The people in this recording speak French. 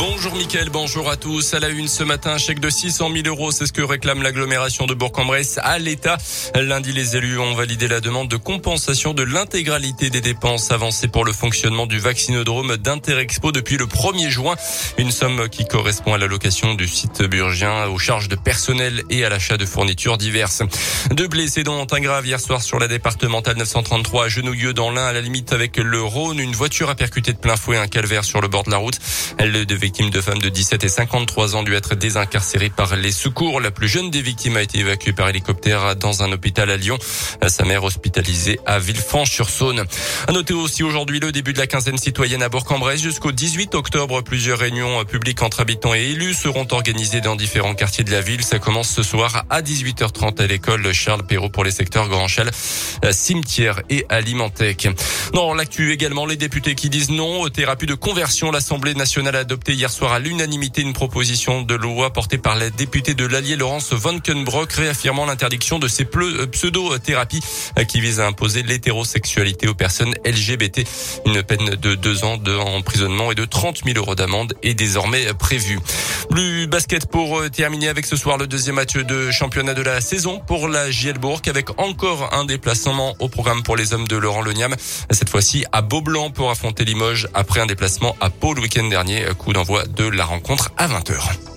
Bonjour Mickaël, bonjour à tous. À la une ce matin, un chèque de 600 000 euros, c'est ce que réclame l'agglomération de Bourg-en-Bresse à l'État. Lundi, les élus ont validé la demande de compensation de l'intégralité des dépenses avancées pour le fonctionnement du vaccinodrome d'Interexpo depuis le 1er juin. Une somme qui correspond à l'allocation du site burgien, aux charges de personnel et à l'achat de fournitures diverses. Deux blessés dont un grave hier soir sur la départementale 933 à Genouilleux dans l'un à la limite avec le Rhône. Une voiture a percuté de plein fouet un calvaire sur le bord de la route. Victimes de femmes de 17 et 53 ans dû être désincarcérées par les secours. La plus jeune des victimes a été évacuée par hélicoptère dans un hôpital à Lyon. Sa mère hospitalisée à Villefranche-sur-Saône. À noter aussi aujourd'hui le début de la quinzaine citoyenne à Bourg-en-Bresse. Jusqu'au 18 octobre, plusieurs réunions publiques entre habitants et élus seront organisées dans différents quartiers de la ville. Ça commence ce soir à 18h30 à l'école Charles Perrault pour les secteurs Grand Chal, cimetière et Alimentec. Non, l'actu également, les députés qui disent non aux thérapies de conversion. L'Assemblée nationale a adopté hier soir à l'unanimité une proposition de loi portée par la députée de l'Allier Laurence Vonkenbrock réaffirmant l'interdiction de ces euh, pseudo-thérapies euh, qui visent à imposer l'hétérosexualité aux personnes LGBT. Une peine de deux ans d'emprisonnement et de 30 000 euros d'amende est désormais prévue. Plus basket pour euh, terminer avec ce soir le deuxième match de championnat de la saison pour la Gielbourg avec encore un déplacement au programme pour les hommes de Laurent Leniam. Cette fois-ci à Beaublanc pour affronter Limoges après un déplacement à Pau le week-end dernier. Coup d'envoi de la rencontre à 20h.